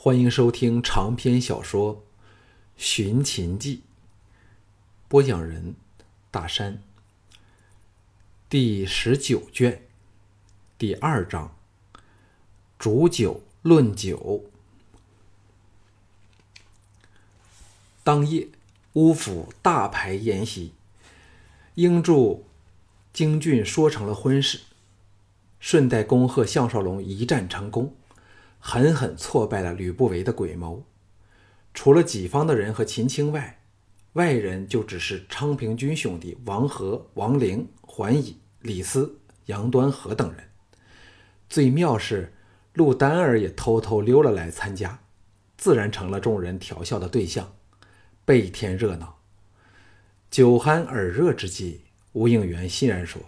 欢迎收听长篇小说《寻秦记》，播讲人：大山。第十九卷，第二章：煮酒论酒。当夜，乌府大排筵席，英祝京俊说成了婚事，顺带恭贺项少龙一战成功。狠狠挫败了吕不韦的诡谋。除了己方的人和秦青外，外人就只是昌平君兄弟王和、王陵、桓乙、李斯、杨端和等人。最妙是陆丹儿也偷偷溜了来参加，自然成了众人调笑的对象，倍添热闹。酒酣耳热之际，吴应元欣然说：“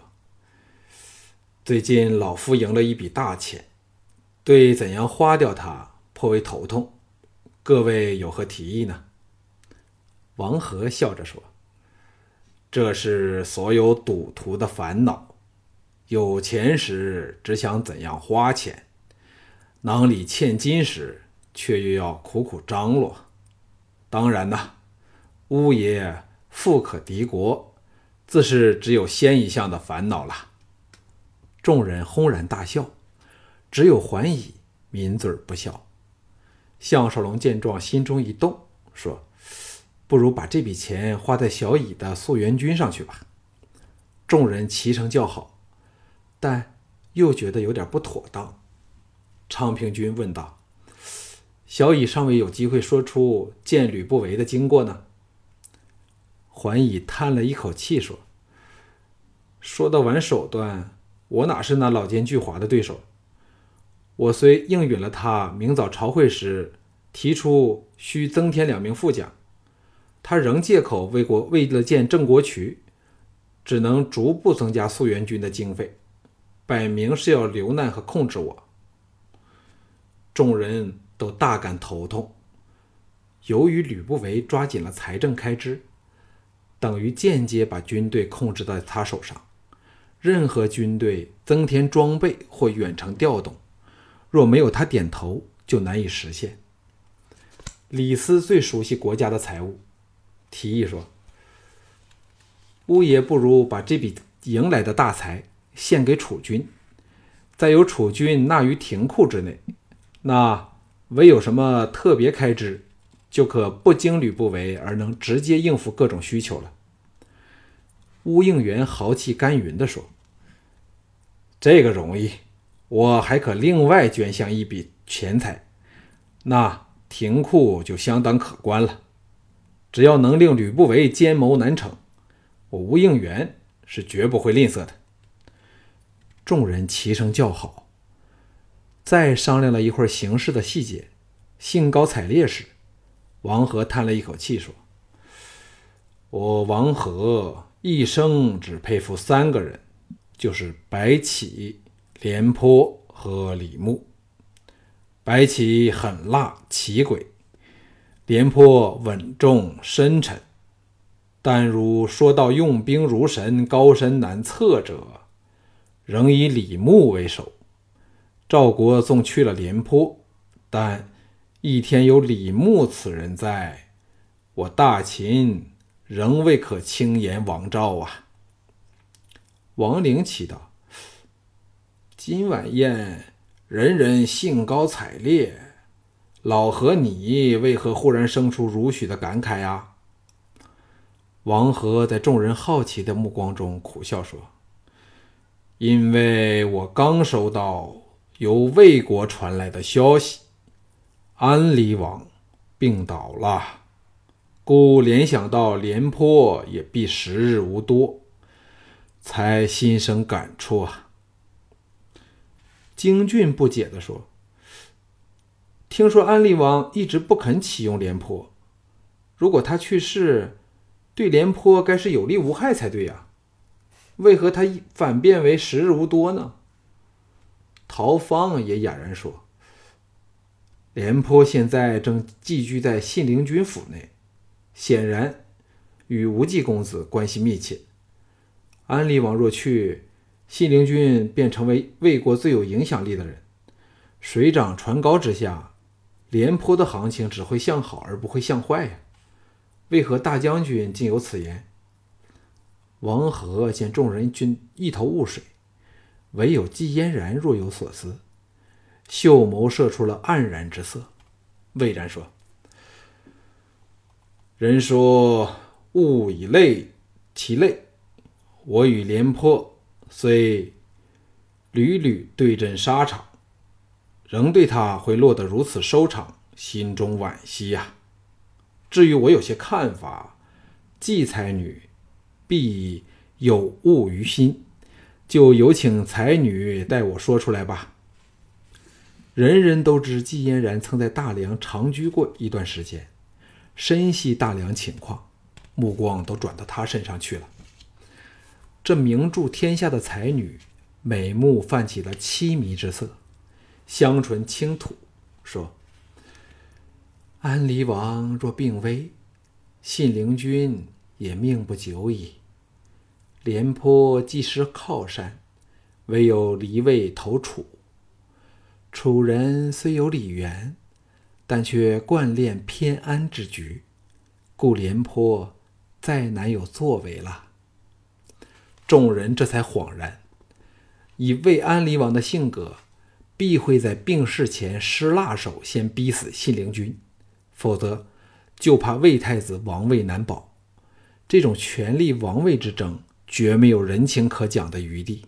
最近老夫赢了一笔大钱。”对怎样花掉它颇为头痛，各位有何提议呢？王和笑着说：“这是所有赌徒的烦恼。有钱时只想怎样花钱，囊里欠金时却又要苦苦张罗。当然呐，乌爷富可敌国，自是只有先一项的烦恼了。”众人轰然大笑。只有桓乙抿嘴不笑。项少龙见状，心中一动，说：“不如把这笔钱花在小乙的溯源军上去吧。”众人齐声叫好，但又觉得有点不妥当。昌平君问道：“小乙尚未有机会说出见吕不韦的经过呢。”桓乙叹了一口气说：“说到玩手段，我哪是那老奸巨猾的对手？”我虽应允了他明早朝会时提出需增添两名副将，他仍借口为国为了建郑国渠，只能逐步增加溯源军的经费，摆明是要留难和控制我。众人都大感头痛。由于吕不韦抓紧了财政开支，等于间接把军队控制在他手上，任何军队增添装备或远程调动。若没有他点头，就难以实现。李斯最熟悉国家的财务，提议说：“乌爷不如把这笔赢来的大财献给楚军，再由楚军纳于廷库之内，那唯有什么特别开支，就可不经吕不韦而能直接应付各种需求了。”乌应元豪气干云地说：“这个容易。”我还可另外捐项一笔钱财，那廷库就相当可观了。只要能令吕不韦奸谋难成，我吴应元是绝不会吝啬的。众人齐声叫好。再商量了一会儿形势的细节，兴高采烈时，王和叹了一口气说：“我王和一生只佩服三个人，就是白起。”廉颇和李牧，白起狠辣奇诡，廉颇稳重深沉。但如说到用兵如神、高深难测者，仍以李牧为首。赵国纵去了廉颇，但一天有李牧此人在，我大秦仍未可轻言王赵啊！王陵祈祷。今晚宴，人人兴高采烈。老何，你为何忽然生出如许的感慨呀？王和在众人好奇的目光中苦笑说：“因为我刚收到由魏国传来的消息，安陵王病倒了，故联想到廉颇也必时日无多，才心生感触啊。”京俊不解地说：“听说安陵王一直不肯启用廉颇，如果他去世，对廉颇该是有利无害才对呀？为何他反变为时日无多呢？”陶方也哑然说：“廉颇现在正寄居在信陵君府内，显然与无忌公子关系密切。安陵王若去，”信陵君便成为魏国最有影响力的人，水涨船高之下，廉颇的行情只会向好而不会向坏呀？为何大将军竟有此言？王和见众人均一头雾水，唯有季嫣然若有所思，秀眸射出了黯然之色。魏然说：“人说物以类其类，我与廉颇虽屡屡对阵沙场，仍对他会落得如此收场，心中惋惜呀。至于我有些看法，季才女。”必有误于心，就有请才女代我说出来吧。人人都知季嫣然曾在大梁长居过一段时间，深悉大梁情况，目光都转到他身上去了。这名著天下的才女，美目泛起了凄迷之色，香唇轻吐，说：“安离王若病危，信陵君也命不久矣。”廉颇既失靠山，唯有离位投楚。楚人虽有李元，但却惯恋偏安之局，故廉颇再难有作为了。众人这才恍然，以魏安离王的性格，必会在病逝前施辣手，先逼死信陵君，否则就怕魏太子王位难保。这种权力王位之争。绝没有人情可讲的余地。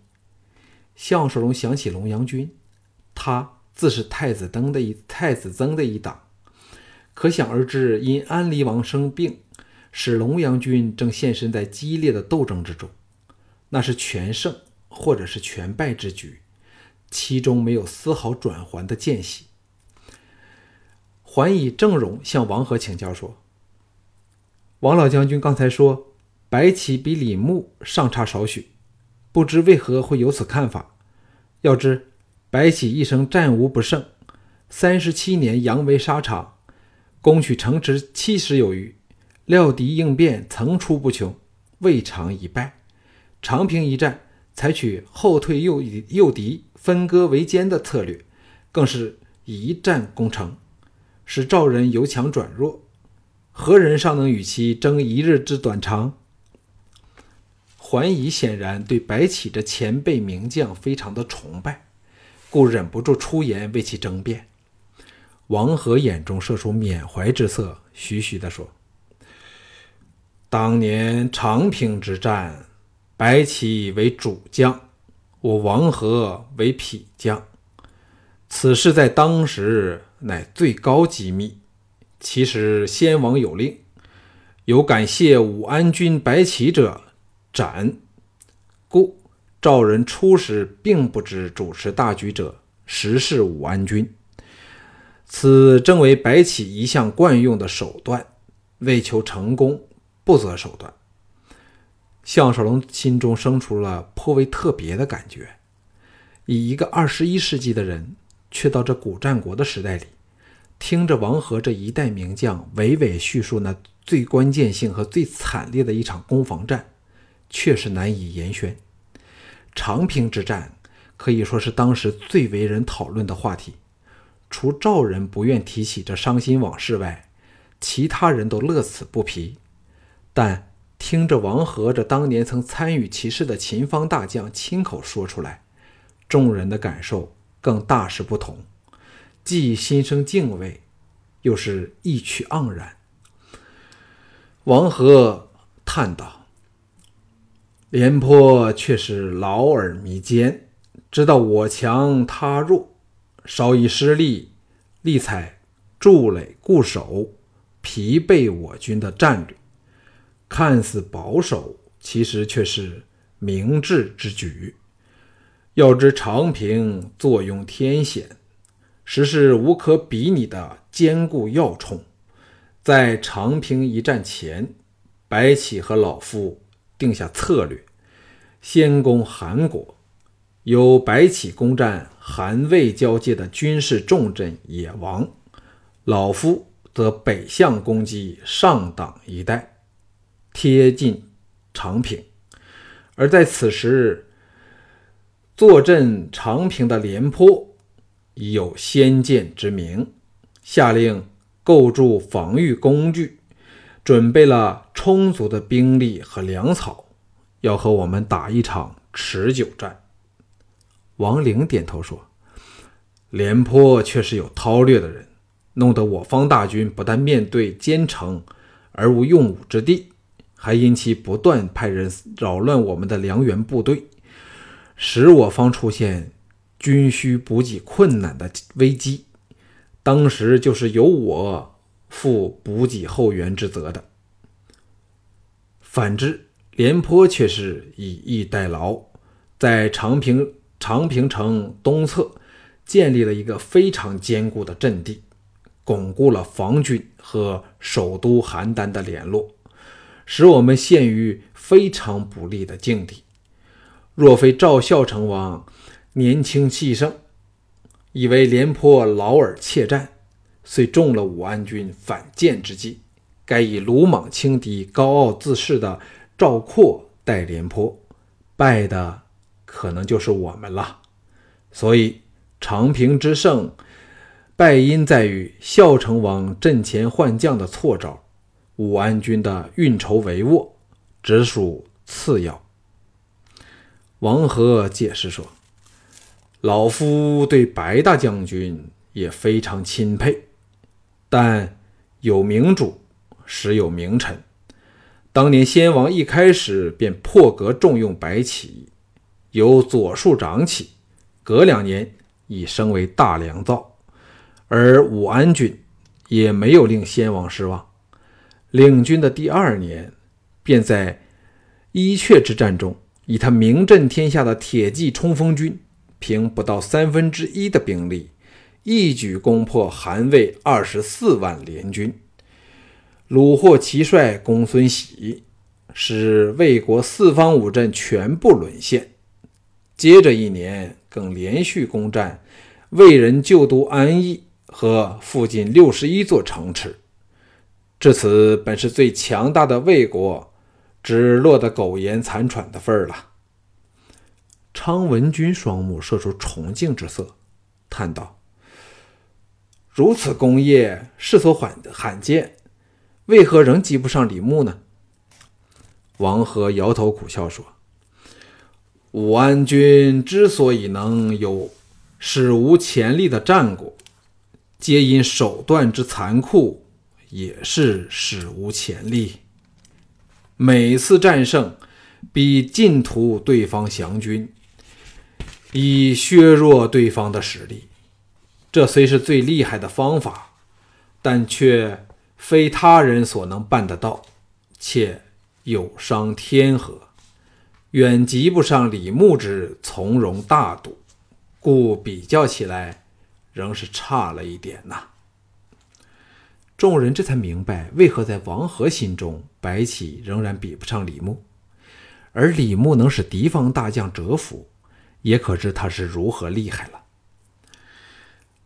项少龙想起龙阳君，他自是太子登的一太子曾的一党，可想而知，因安离王生病，使龙阳君正现身在激烈的斗争之中，那是全胜或者是全败之局，其中没有丝毫转圜的间隙。还以郑容向王和请教说：“王老将军刚才说。”白起比李牧尚差少许，不知为何会有此看法。要知白起一生战无不胜，三十七年扬威沙场，攻取城池七十有余，料敌应变层出不穷，未尝一败。长平一战，采取后退诱诱敌、分割为奸的策略，更是一战攻城，使赵人由强转弱。何人尚能与其争一日之短长？桓乙显然对白起这前辈名将非常的崇拜，故忍不住出言为其争辩。王和眼中射出缅怀之色，徐徐地说：“当年长平之战，白起为主将，我王和为匹将，此事在当时乃最高机密。其实先王有令，有感谢武安君白起者。”斩，故赵人初时并不知主持大局者实是武安君，此正为白起一向惯用的手段，为求成功不择手段。项少龙心中生出了颇为特别的感觉，以一个二十一世纪的人，却到这古战国的时代里，听着王和这一代名将娓娓叙述那最关键性和最惨烈的一场攻防战。确实难以言宣。长平之战可以说是当时最为人讨论的话题。除赵人不愿提起这伤心往事外，其他人都乐此不疲。但听着王和这当年曾参与其事的秦方大将亲口说出来，众人的感受更大是不同，既心生敬畏，又是意趣盎然。王和叹道。廉颇却是老而弥坚，知道我强他弱，稍一失利，力采筑垒固守，疲惫我军的战略。看似保守，其实却是明智之举。要知长平坐拥天险，实是无可比拟的坚固要冲。在长平一战前，白起和老夫。定下策略，先攻韩国，由白起攻占韩魏交界的军事重镇野王，老夫则北向攻击上党一带，贴近长平。而在此时，坐镇长平的廉颇已有先见之明，下令构筑防御工具，准备了充足的兵力和粮草，要和我们打一场持久战。王陵点头说：“廉颇却是有韬略的人，弄得我方大军不但面对坚城而无用武之地，还因其不断派人扰乱我们的粮源部队，使我方出现军需补给困难的危机。当时就是由我负补给后援之责的。反之，廉颇却是以逸待劳，在长平。”长平城东侧建立了一个非常坚固的阵地，巩固了防军和首都邯郸的联络，使我们陷于非常不利的境地。若非赵孝成王年轻气盛，以为廉颇老而怯战，遂中了武安君反间之计，该以鲁莽轻敌、高傲自恃的赵括代廉颇，败的。可能就是我们了，所以长平之胜败因在于孝成王阵前换将的错招，武安君的运筹帷幄只属次要。王和解释说：“老夫对白大将军也非常钦佩，但有明主，实有明臣。当年先王一开始便破格重用白起。”由左庶长起，隔两年已升为大良造，而武安君也没有令先王失望。领军的第二年，便在伊阙之战中，以他名震天下的铁骑冲锋军，凭不到三分之一的兵力，一举攻破韩魏二十四万联军，虏获其帅公孙喜，使魏国四方五镇全部沦陷。接着一年，更连续攻占魏人旧都安邑和附近六十一座城池。至此，本是最强大的魏国，只落得苟延残喘的份儿了。昌文君双目射出崇敬之色，叹道：“如此功业，世所罕罕见，为何仍及不上李牧呢？”王和摇头苦笑说。武安君之所以能有史无前例的战果，皆因手段之残酷，也是史无前例。每次战胜，必尽屠对方降军，以削弱对方的实力。这虽是最厉害的方法，但却非他人所能办得到，且有伤天和。远及不上李牧之从容大度，故比较起来，仍是差了一点呐。众人这才明白，为何在王和心中，白起仍然比不上李牧，而李牧能使敌方大将折服，也可知他是如何厉害了。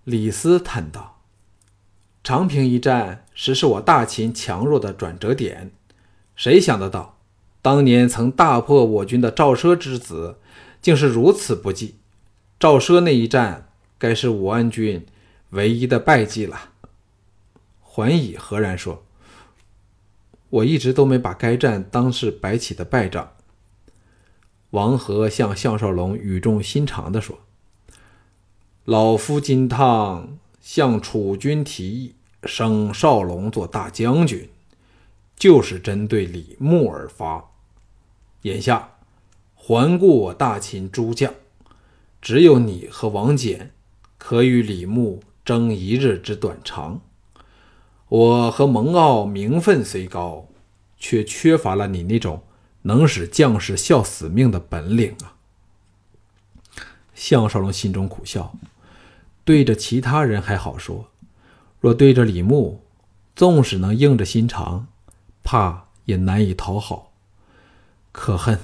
李斯叹道：“长平一战，实是我大秦强弱的转折点，谁想得到？”当年曾大破我军的赵奢之子，竟是如此不济。赵奢那一战，该是武安军唯一的败绩了。桓乙何然说：“我一直都没把该战当是白起的败仗。”王和向项少龙语重心长地说：“老夫金汤向楚军提议升少龙做大将军，就是针对李牧而发。”眼下，环顾我大秦诸将，只有你和王翦可与李牧争一日之短长。我和蒙骜名分虽高，却缺乏了你那种能使将士效死命的本领啊！项少龙心中苦笑，对着其他人还好说，若对着李牧，纵使能硬着心肠，怕也难以讨好。可恨，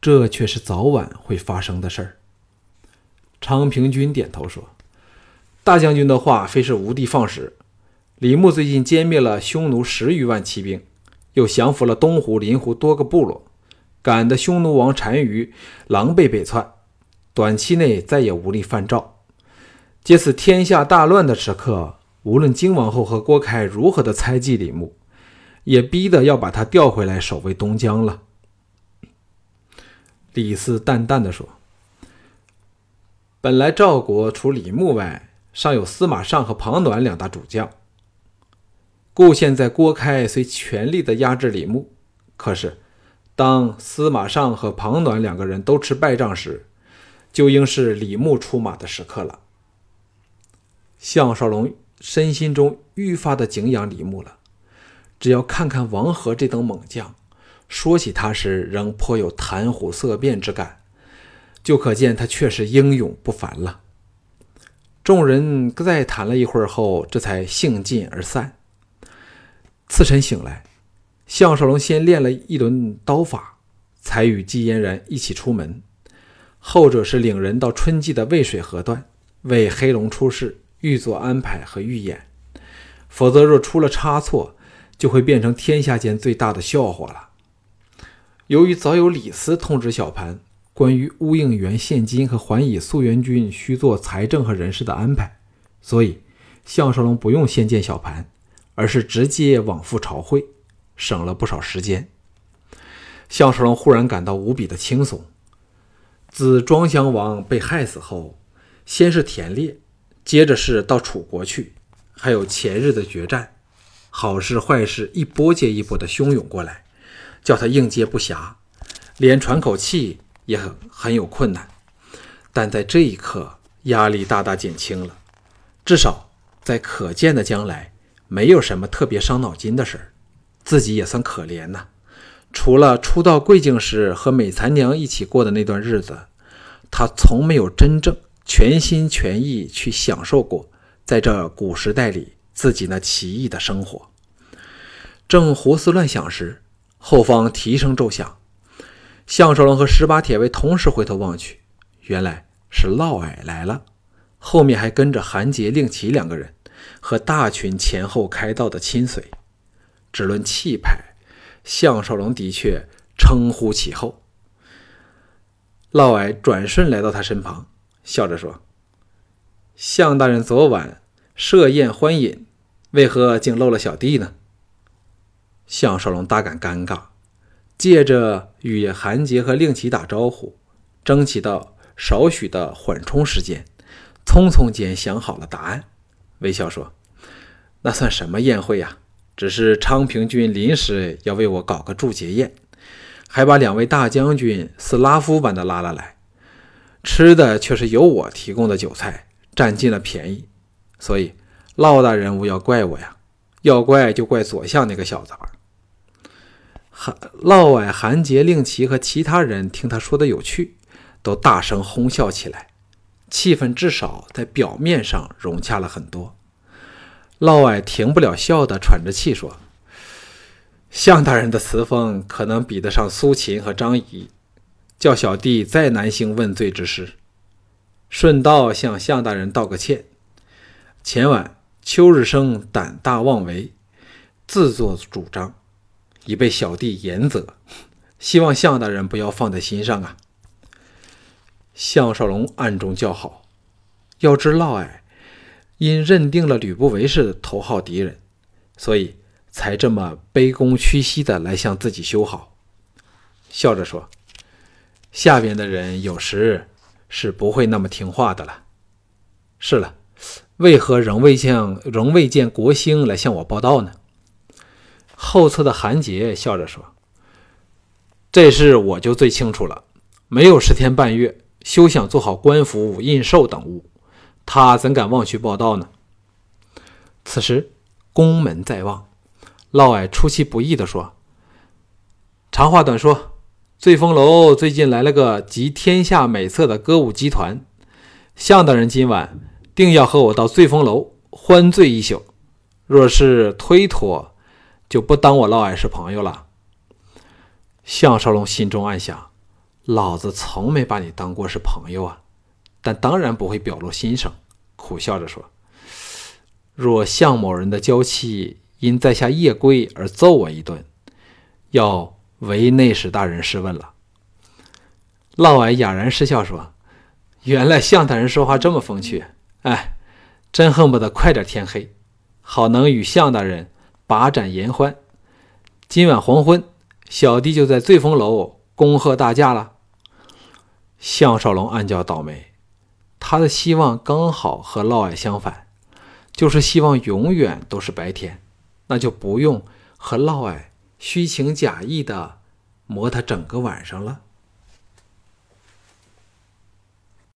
这却是早晚会发生的事儿。昌平君点头说：“大将军的话非是无的放矢。李牧最近歼灭了匈奴十余万骑兵，又降服了东湖、临湖多个部落，赶得匈奴王单于狼狈北窜，短期内再也无力犯赵。借此天下大乱的时刻，无论金王后和郭开如何的猜忌李牧，也逼得要把他调回来守卫东江了。李斯淡淡的说：“本来赵国除李牧外，尚有司马尚和庞暖两大主将。故现在郭开虽全力的压制李牧，可是当司马尚和庞暖两个人都吃败仗时，就应是李牧出马的时刻了。”项少龙身心中愈发的敬仰李牧了。只要看看王和这等猛将。说起他时，仍颇有谈虎色变之感，就可见他确实英勇不凡了。众人再谈了一会儿后，这才兴尽而散。次晨醒来，项少龙先练了一轮刀法，才与季嫣然一起出门。后者是领人到春季的渭水河段，为黑龙出世预做安排和预演，否则若出了差错，就会变成天下间最大的笑话了。由于早有李斯通知小盘关于乌应元现金和还以素元军需做财政和人事的安排，所以项少龙不用先见小盘，而是直接往复朝会，省了不少时间。项少龙忽然感到无比的轻松。自庄襄王被害死后，先是田猎，接着是到楚国去，还有前日的决战，好事坏事一波接一波的汹涌过来。叫他应接不暇，连喘口气也很很有困难。但在这一刻，压力大大减轻了。至少在可见的将来，没有什么特别伤脑筋的事儿。自己也算可怜呐。除了初到贵境时和美残娘一起过的那段日子，他从没有真正全心全意去享受过在这古时代里自己那奇异的生活。正胡思乱想时，后方蹄声骤响，项少龙和十八铁卫同时回头望去，原来是嫪毐来了，后面还跟着韩杰、令旗两个人和大群前后开道的亲随。只论气派，项少龙的确称呼其后。嫪毐转瞬来到他身旁，笑着说：“项大人昨晚设宴欢饮，为何竟漏了小弟呢？”项少龙大感尴尬，借着与韩杰和令旗打招呼，争取到少许的缓冲时间，匆匆间想好了答案，微笑说：“那算什么宴会呀？只是昌平君临时要为我搞个祝捷宴，还把两位大将军斯拉夫般的拉了来，吃的却是由我提供的酒菜，占尽了便宜。所以老大人物要怪我呀，要怪就怪左相那个小子吧。”韩嫪毐、韩杰、令旗和其他人听他说的有趣，都大声哄笑起来，气氛至少在表面上融洽了很多。嫪毐停不了笑的喘着气说：“项大人的词风可能比得上苏秦和张仪，叫小弟再难行问罪之事。顺道向项大人道个歉。前晚邱日升胆大妄为，自作主张。”已被小弟严责，希望项大人不要放在心上啊。项少龙暗中叫好，要知嫪毐因认定了吕不韦是头号敌人，所以才这么卑躬屈膝的来向自己修好，笑着说：“下边的人有时是不会那么听话的了。是了，为何仍未向仍未见国兴来向我报道呢？”后侧的韩杰笑着说：“这事我就最清楚了。没有十天半月，休想做好官服、印绶等物，他怎敢妄去报道呢？”此时，宫门在望，嫪毐出其不意地说：“长话短说，醉风楼最近来了个集天下美色的歌舞集团，向大人今晚定要和我到醉风楼欢醉一宿。若是推脱，”就不当我嫪毐是朋友了。项少龙心中暗想：老子从没把你当过是朋友啊！但当然不会表露心声，苦笑着说：“若向某人的娇妻因在下夜归而揍我一顿，要为内史大人试问了。”嫪毐哑然失笑说：“原来向大人说话这么风趣，哎，真恨不得快点天黑，好能与向大人把盏言欢。今晚黄昏，小弟就在醉风楼恭贺大驾了。项少龙暗叫倒霉，他的希望刚好和嫪毐相反，就是希望永远都是白天，那就不用和嫪毐虚情假意的磨他整个晚上了。